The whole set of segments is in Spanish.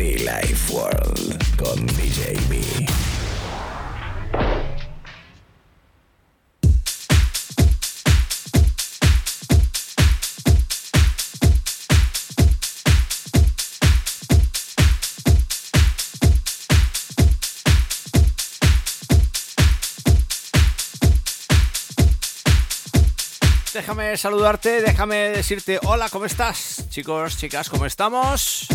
Life World con B. Déjame saludarte, déjame decirte hola, ¿cómo estás? Chicos, chicas, ¿cómo estamos?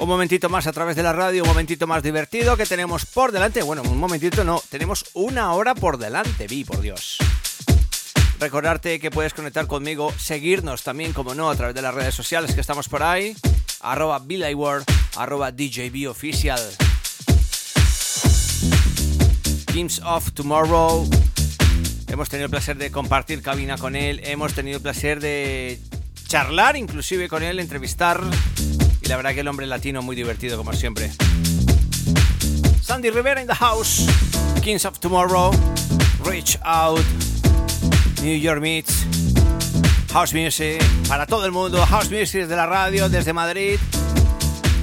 Un momentito más a través de la radio, un momentito más divertido que tenemos por delante. Bueno, un momentito no, tenemos una hora por delante, vi, por Dios. Recordarte que puedes conectar conmigo, seguirnos también, como no, a través de las redes sociales que estamos por ahí. Arroba World, arroba DJB. Games of Tomorrow. Hemos tenido el placer de compartir cabina con él, hemos tenido el placer de charlar inclusive con él, entrevistar. La verdad que el hombre latino muy divertido como siempre. Sandy Rivera in the house. Kings of Tomorrow. Reach Out. New York Meets. House Music. Para todo el mundo. House Music desde la radio, desde Madrid.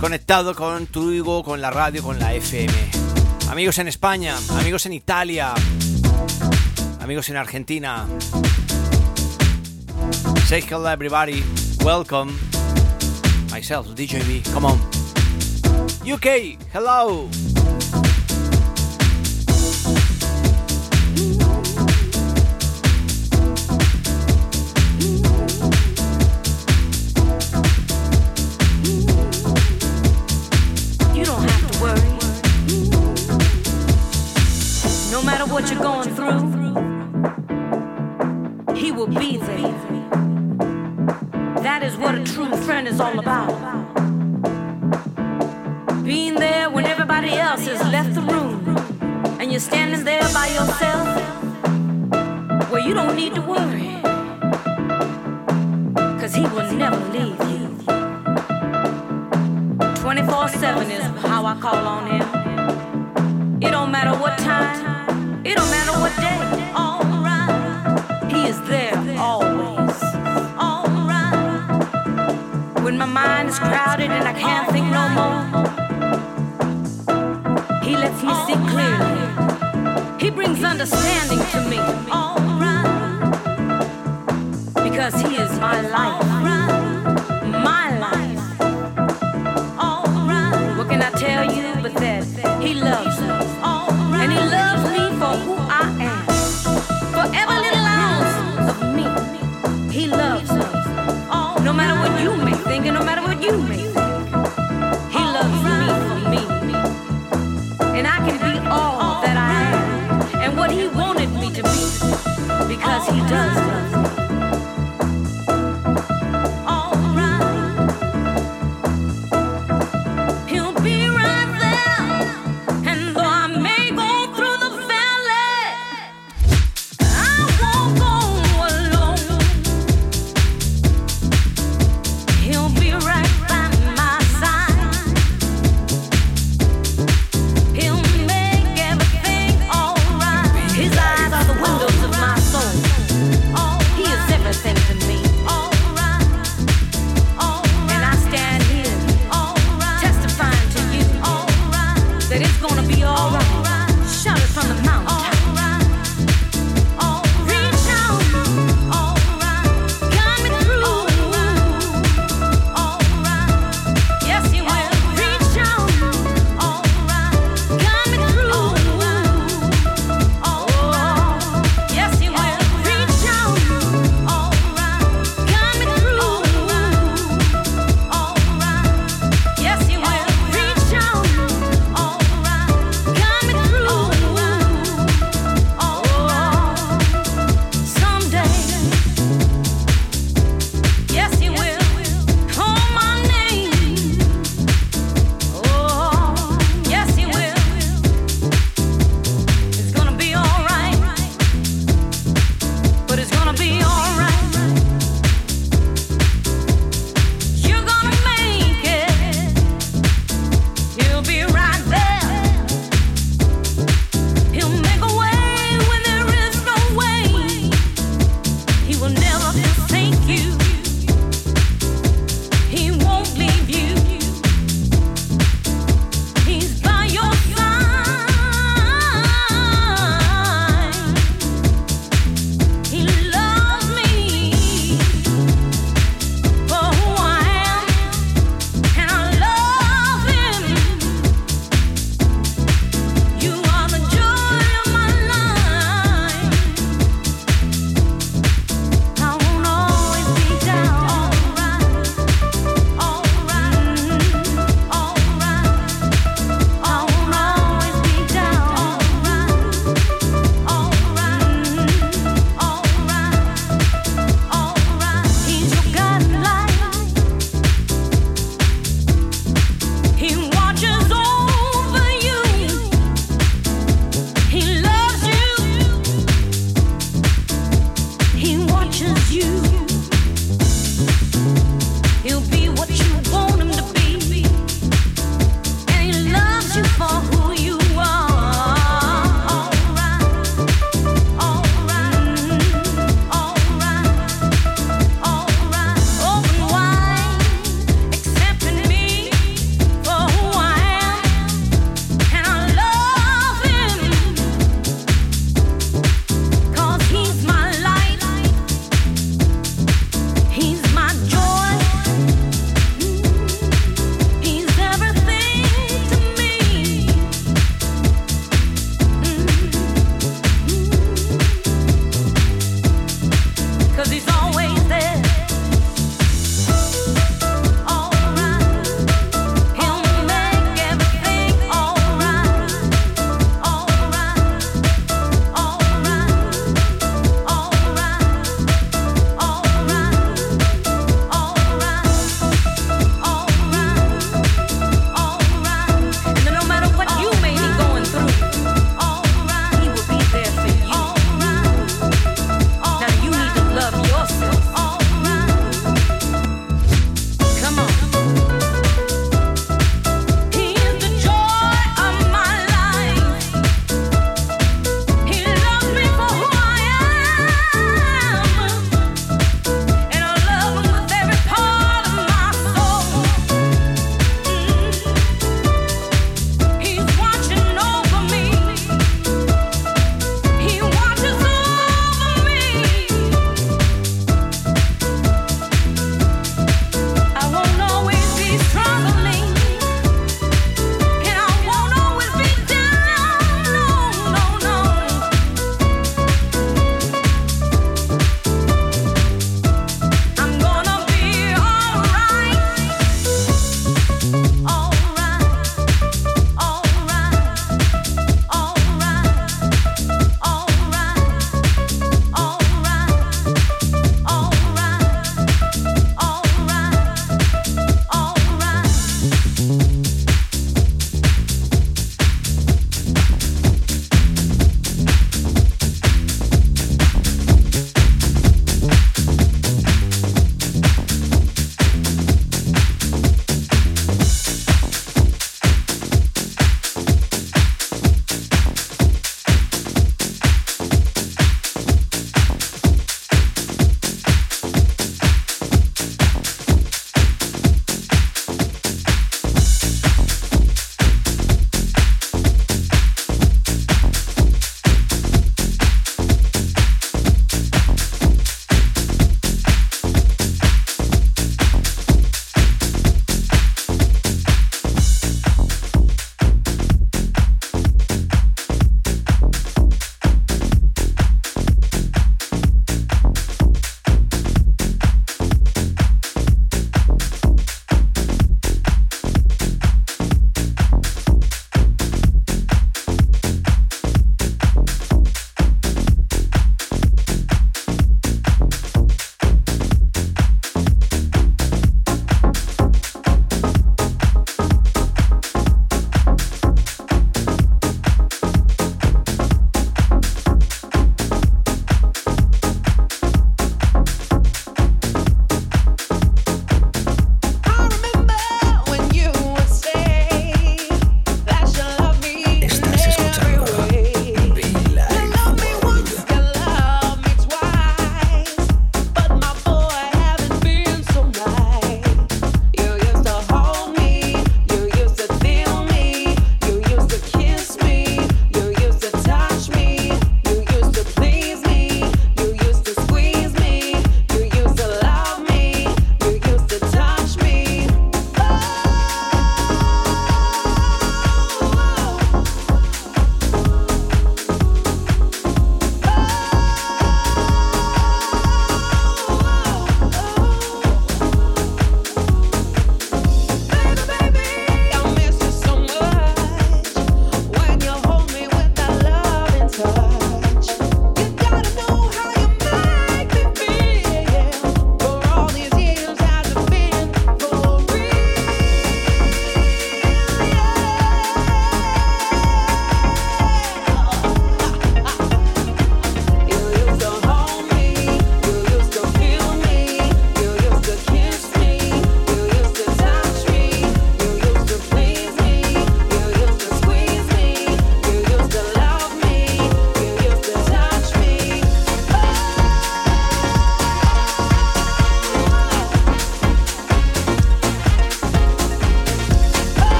Conectado con tu con la radio, con la FM. Amigos en España, amigos en Italia, amigos en Argentina. Say hello everybody. Welcome. Myself, DJ. Come on. UK, hello. Need to He will never leave you. 24 7 is how I call on Him. It don't matter what time, it don't matter what day. Alright, He is there always. Alright, when my mind is crowded and I can't think no more, He lets me see clearly. He brings understanding to me. Alright, because He is my life.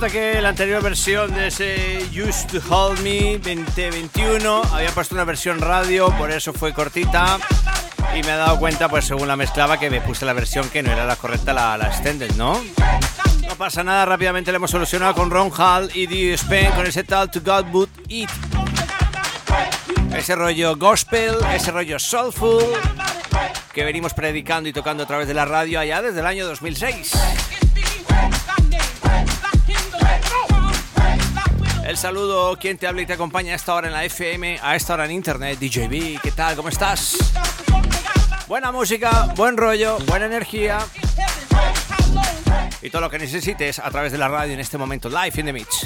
Resulta que la anterior versión de ese Used to Hold Me 2021 había puesto una versión radio, por eso fue cortita. Y me he dado cuenta, pues según la mezclaba, que me puse la versión que no era la correcta, la, la extended, ¿no? No pasa nada, rápidamente le hemos solucionado con Ron Hall y Dio Spain con ese tal To God Would Eat. Ese rollo gospel, ese rollo soulful que venimos predicando y tocando a través de la radio allá desde el año 2006. El saludo, quien te habla y te acompaña a esta hora en la FM, a esta hora en internet, DJB, ¿qué tal? ¿Cómo estás? Buena música, buen rollo, buena energía. Y todo lo que necesites a través de la radio en este momento, live in the mix.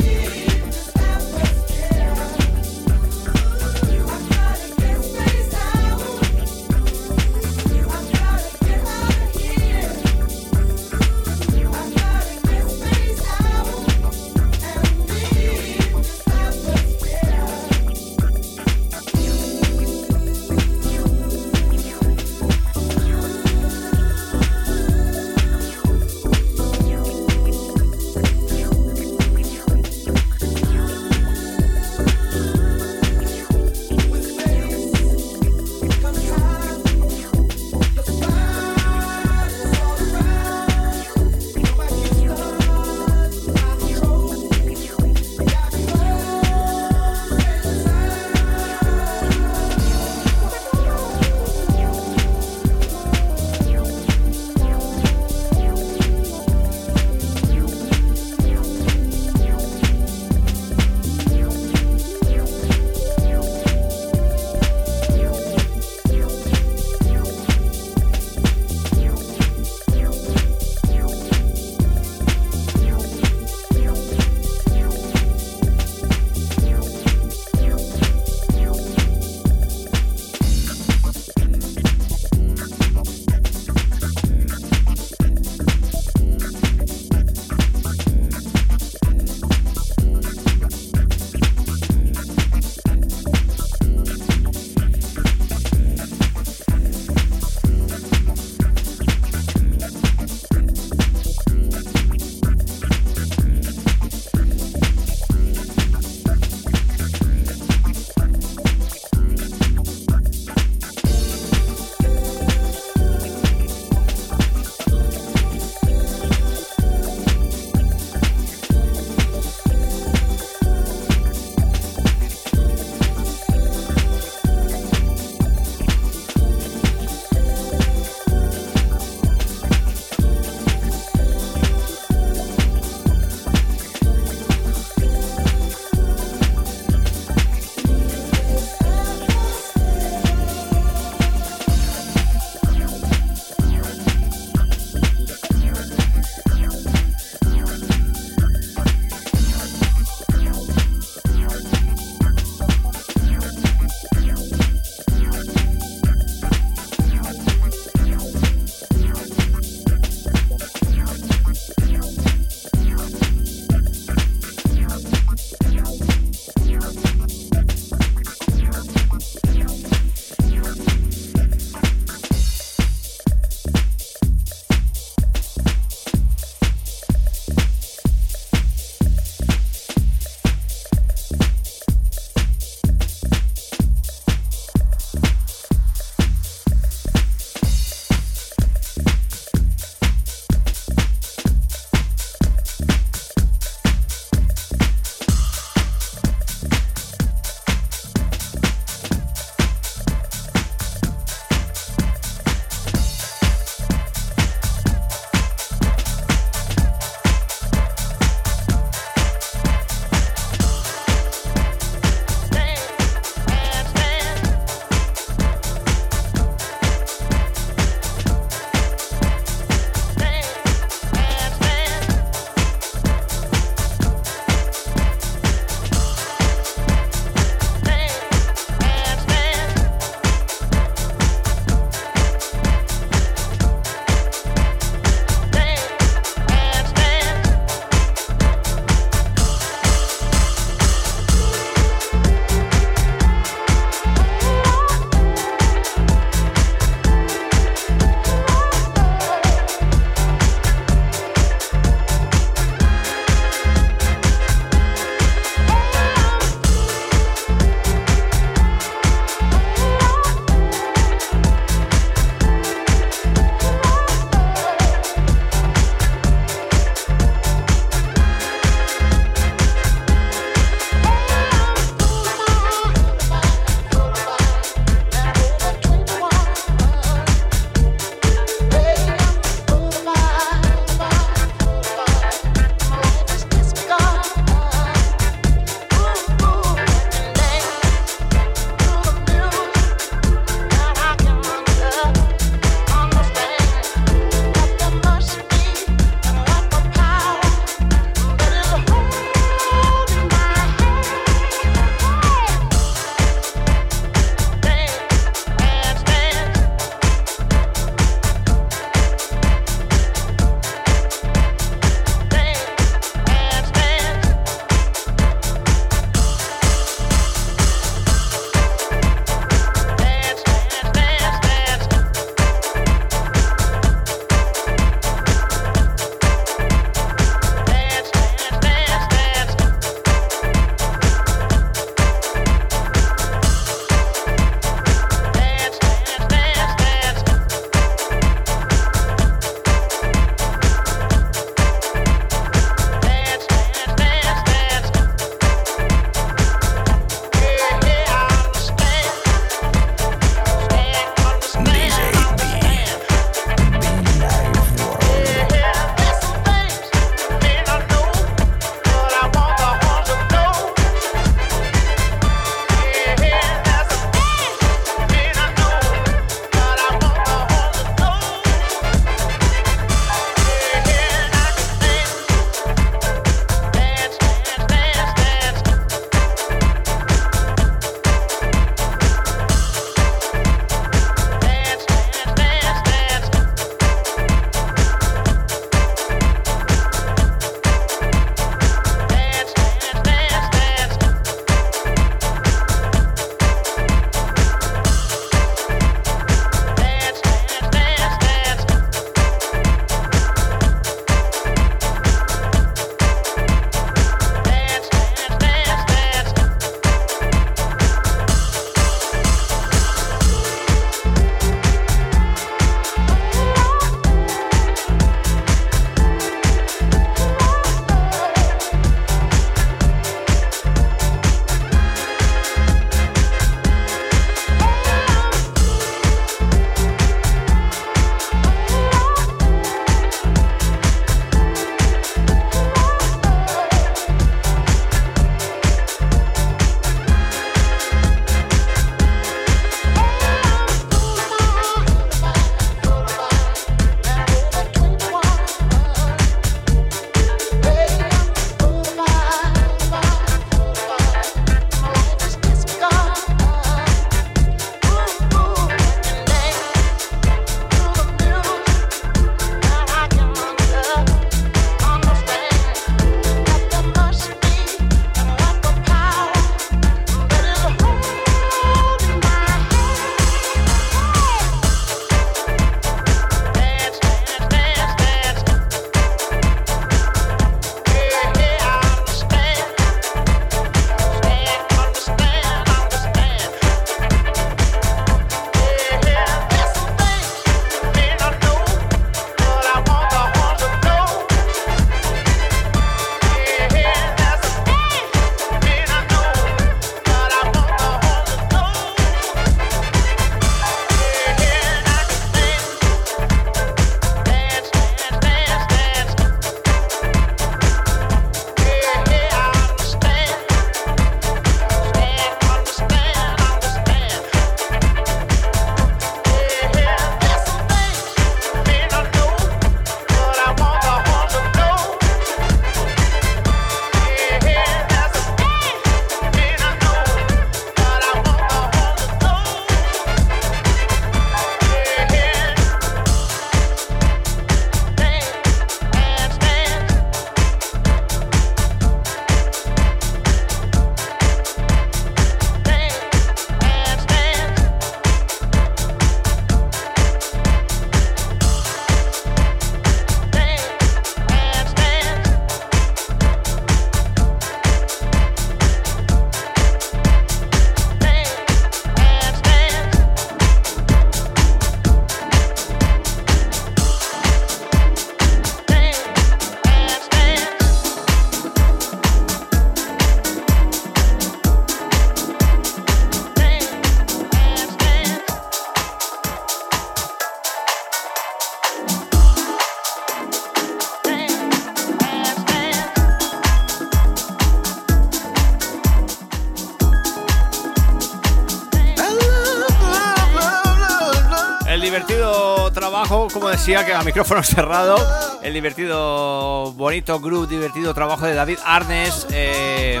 Decía, que a micrófono cerrado, el divertido, bonito groove, divertido trabajo de David Arnes. Eh,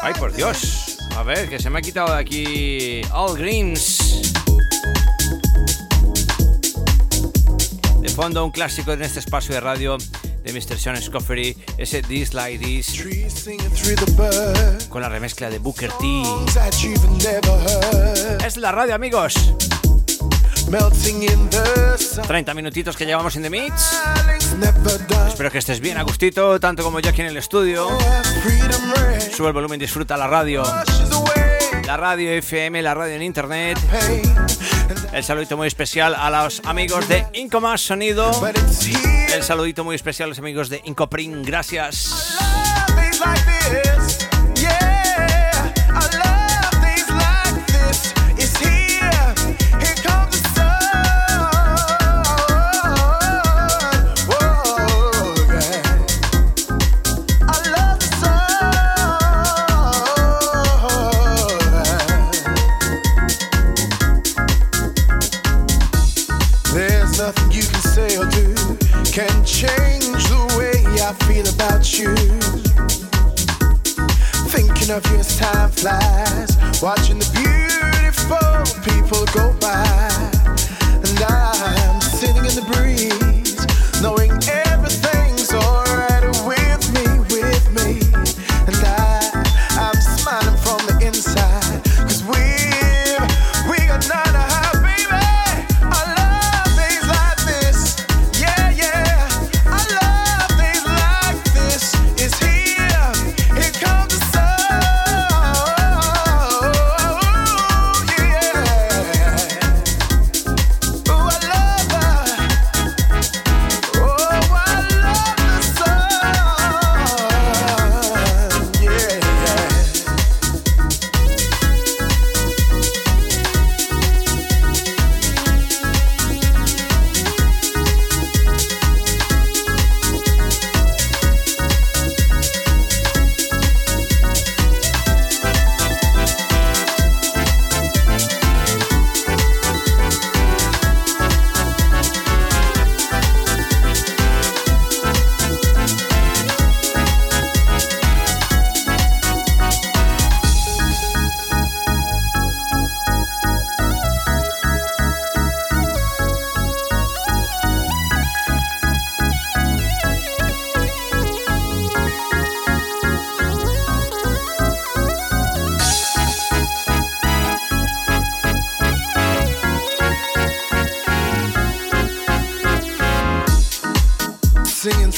ay, por Dios. A ver, que se me ha quitado de aquí All Greens. De fondo, un clásico en este espacio de radio de Mr. Sean Scoffery, ese This Like This, con la remezcla de Booker T. Es la radio, amigos. 30 minutitos que llevamos en The Mix. Espero que estés bien, Agustito, tanto como yo aquí en el estudio. Sube el volumen, disfruta la radio. La radio FM, la radio en internet. El saludito muy especial a los amigos de Incomás Sonido. El saludito muy especial a los amigos de Incoprin. Gracias.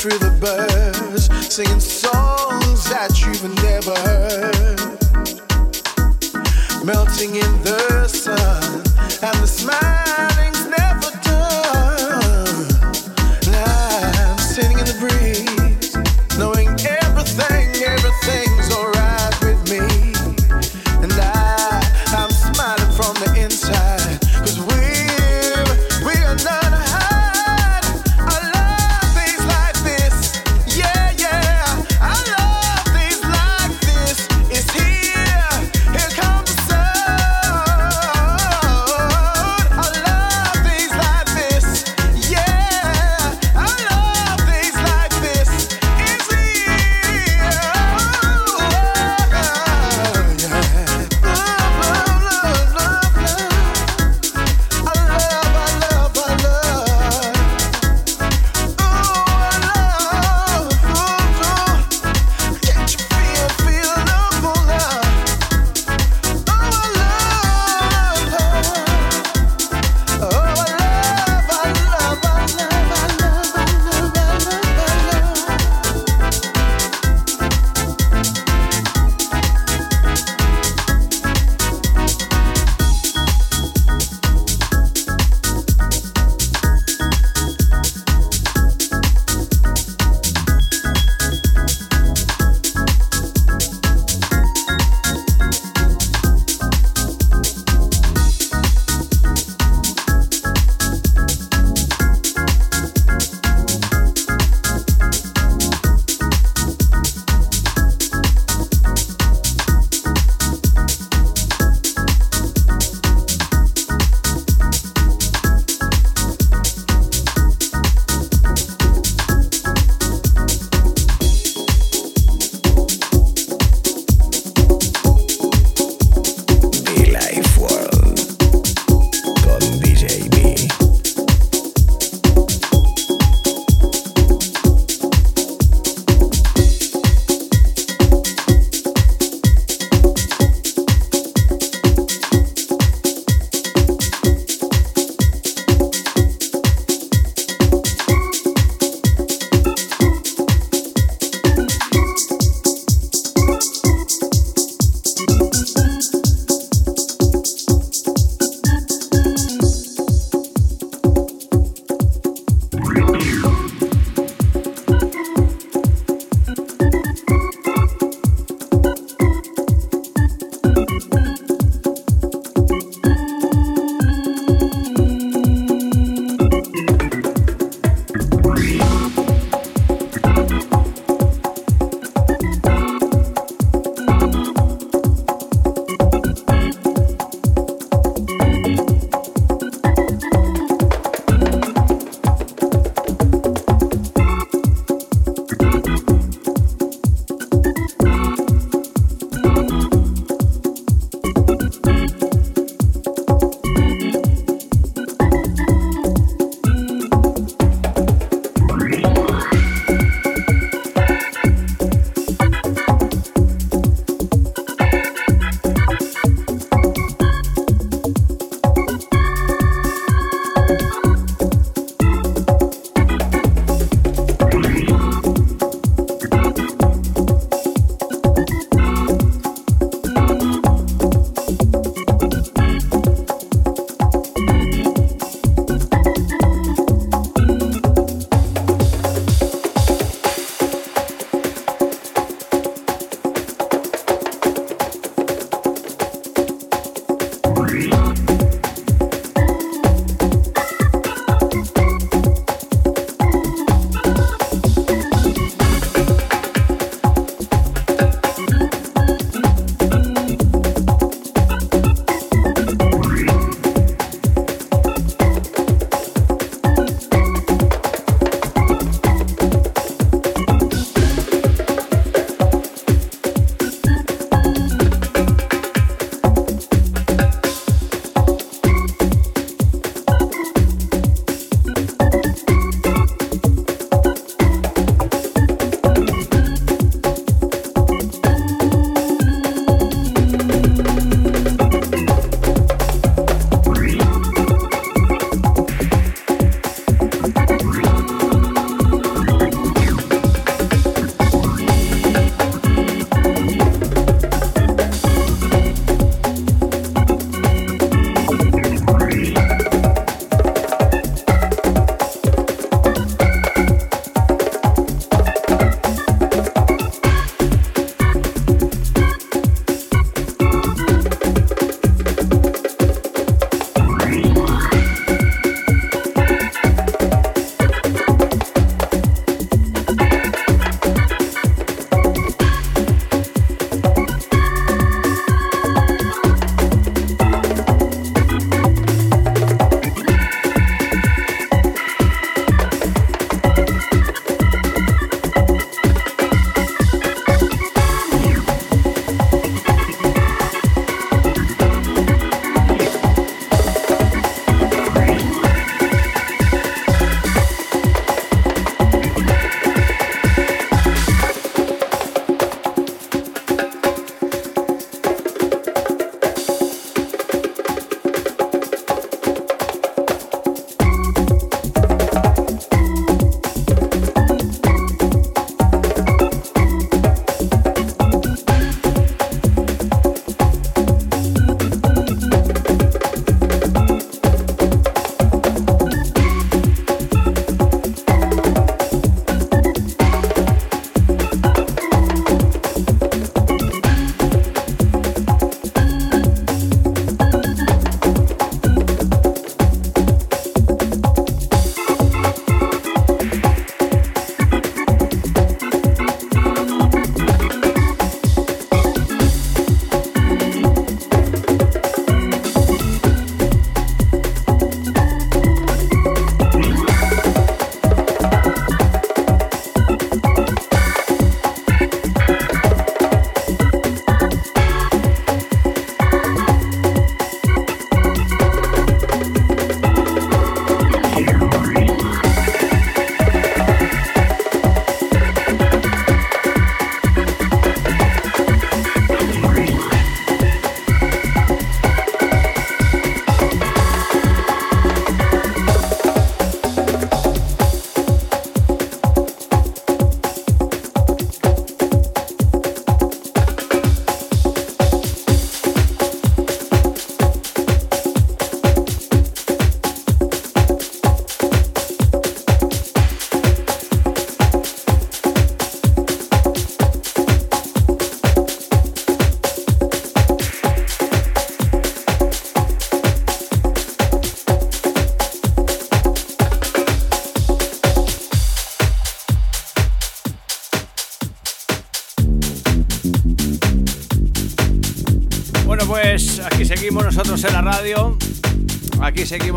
Through the birds, singing songs that you've never heard. Melting in the sun, and the smiling's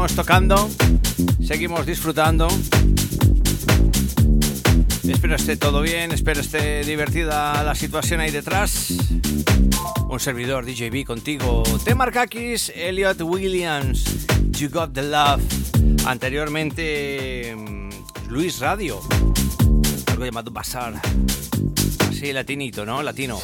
seguimos tocando. Seguimos disfrutando. Espero esté todo bien, espero esté divertida la situación ahí detrás. Un servidor DJB contigo. T. Markakis, Elliot Williams, You Got the Love. Anteriormente, mm, Luis Radio. Algo llamado Bazar. Así latinito, ¿no? Latino.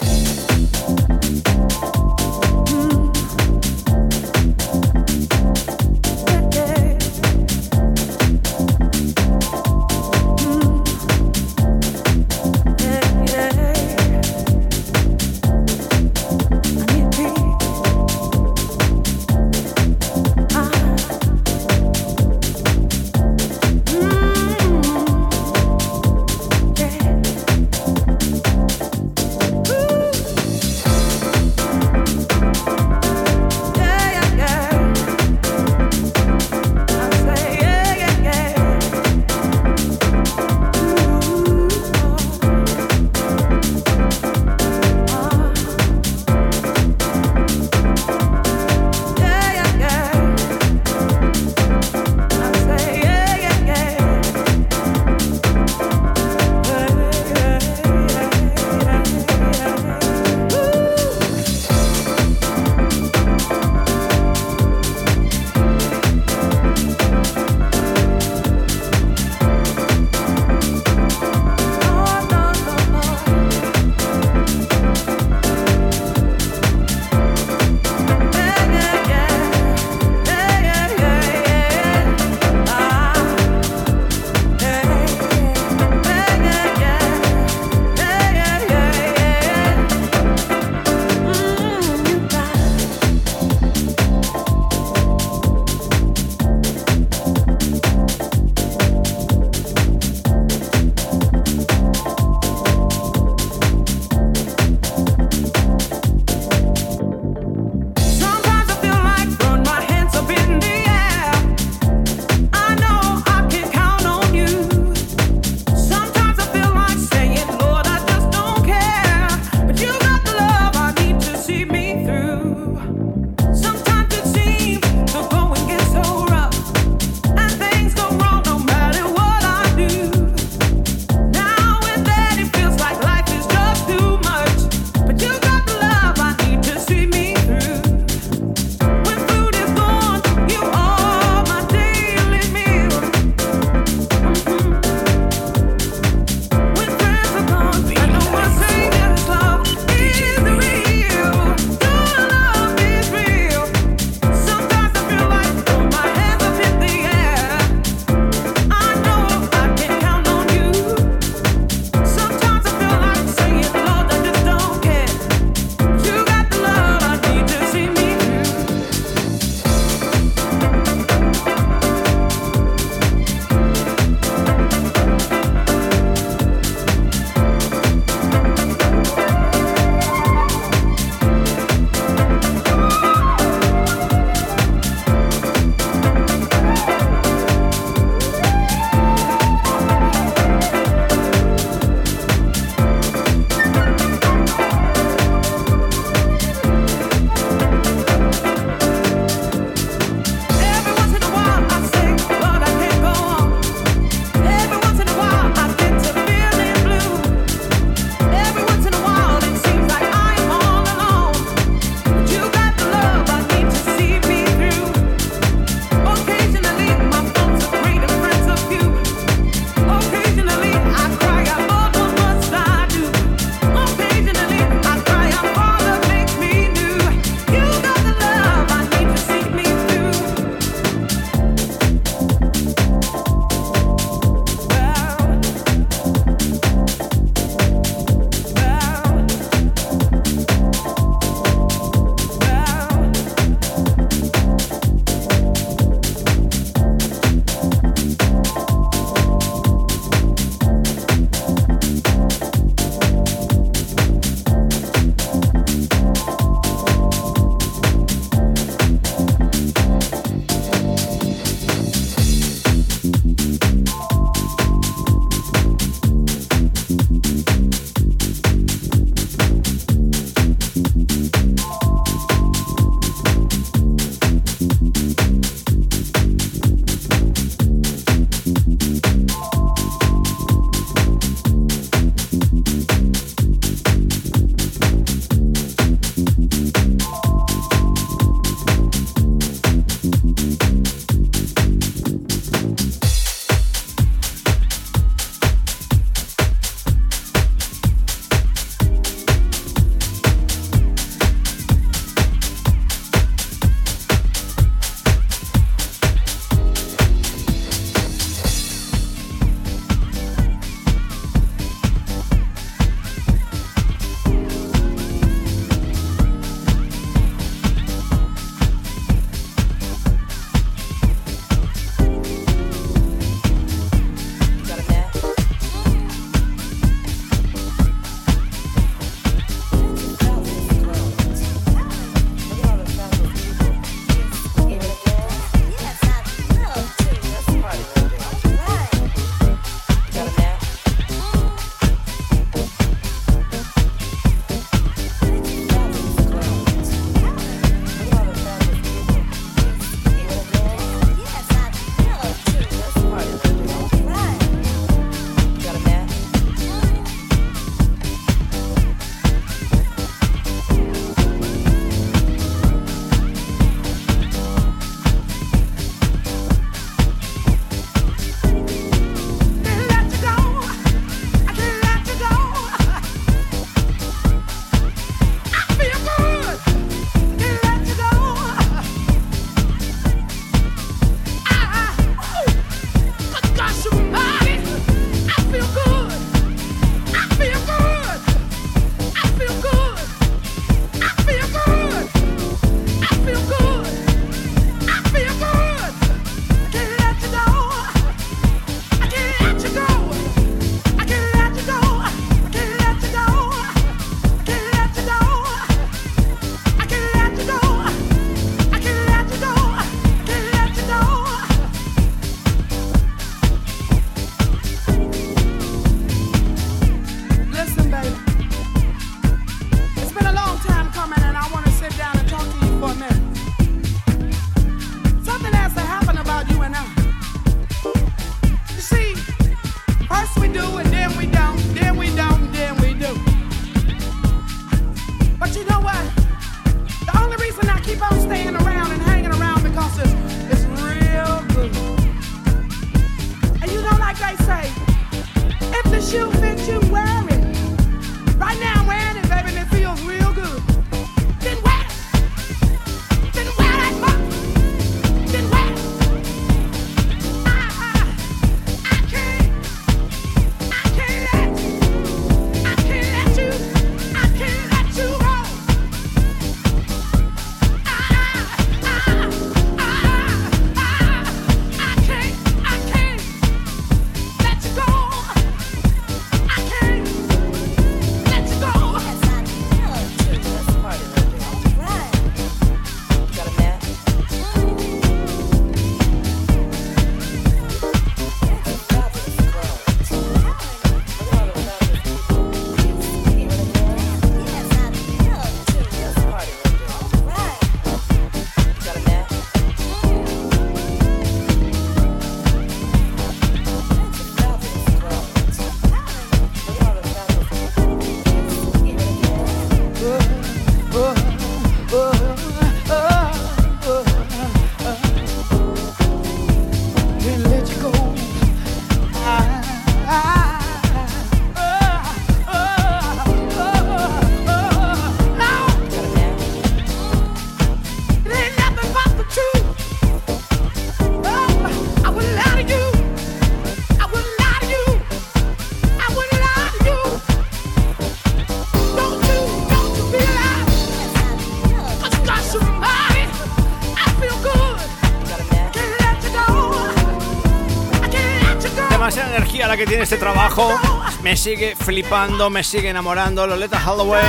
Tiene este trabajo. Me sigue flipando, me sigue enamorando. Loleta Holloway,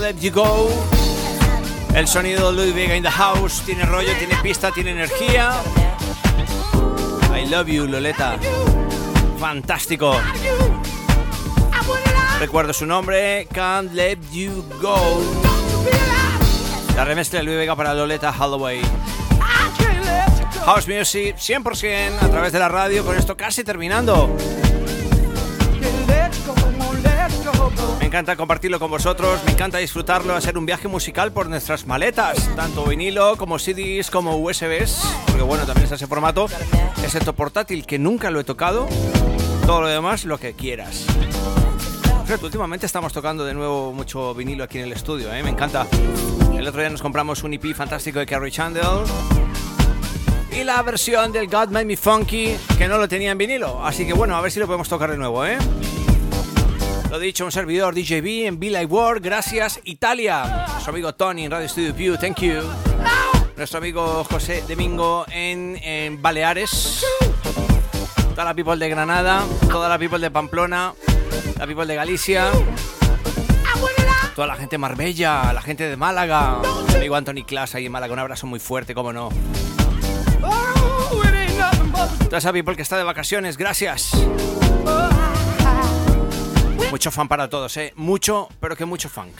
Let You Go. El sonido de Louis Vega in the house. Tiene rollo, tiene pista, tiene energía. I love you, Loleta. Fantástico. Recuerdo su nombre, Can't Let You Go. La remezcla de Louis Vega para Loleta Holloway. House Music 100% a través de la radio, con esto casi terminando. Me encanta compartirlo con vosotros, me encanta disfrutarlo, hacer un viaje musical por nuestras maletas, tanto vinilo como CDs como USBs, porque bueno, también está ese formato, excepto portátil que nunca lo he tocado, todo lo demás lo que quieras. últimamente estamos tocando de nuevo mucho vinilo aquí en el estudio, ¿eh? me encanta. El otro día nos compramos un EP fantástico de Carrie Chandler y la versión del God Made Me Funky que no lo tenía en vinilo. Así que bueno, a ver si lo podemos tocar de nuevo, ¿eh? Lo dicho, un servidor DJB en Be Like World. Gracias, Italia. Nuestro amigo Tony en Radio Studio View, thank you. Nuestro amigo José Domingo en, Baleares. Toda la people de Granada, toda la people de Pamplona, la people de Galicia. Toda la gente de Marbella, la gente de Málaga. Mi amigo Anthony Class ahí en Málaga, un abrazo muy fuerte, como no. Toda esa people que está de vacaciones, gracias. Mucho fan para todos, ¿eh? Mucho, pero que mucho fan.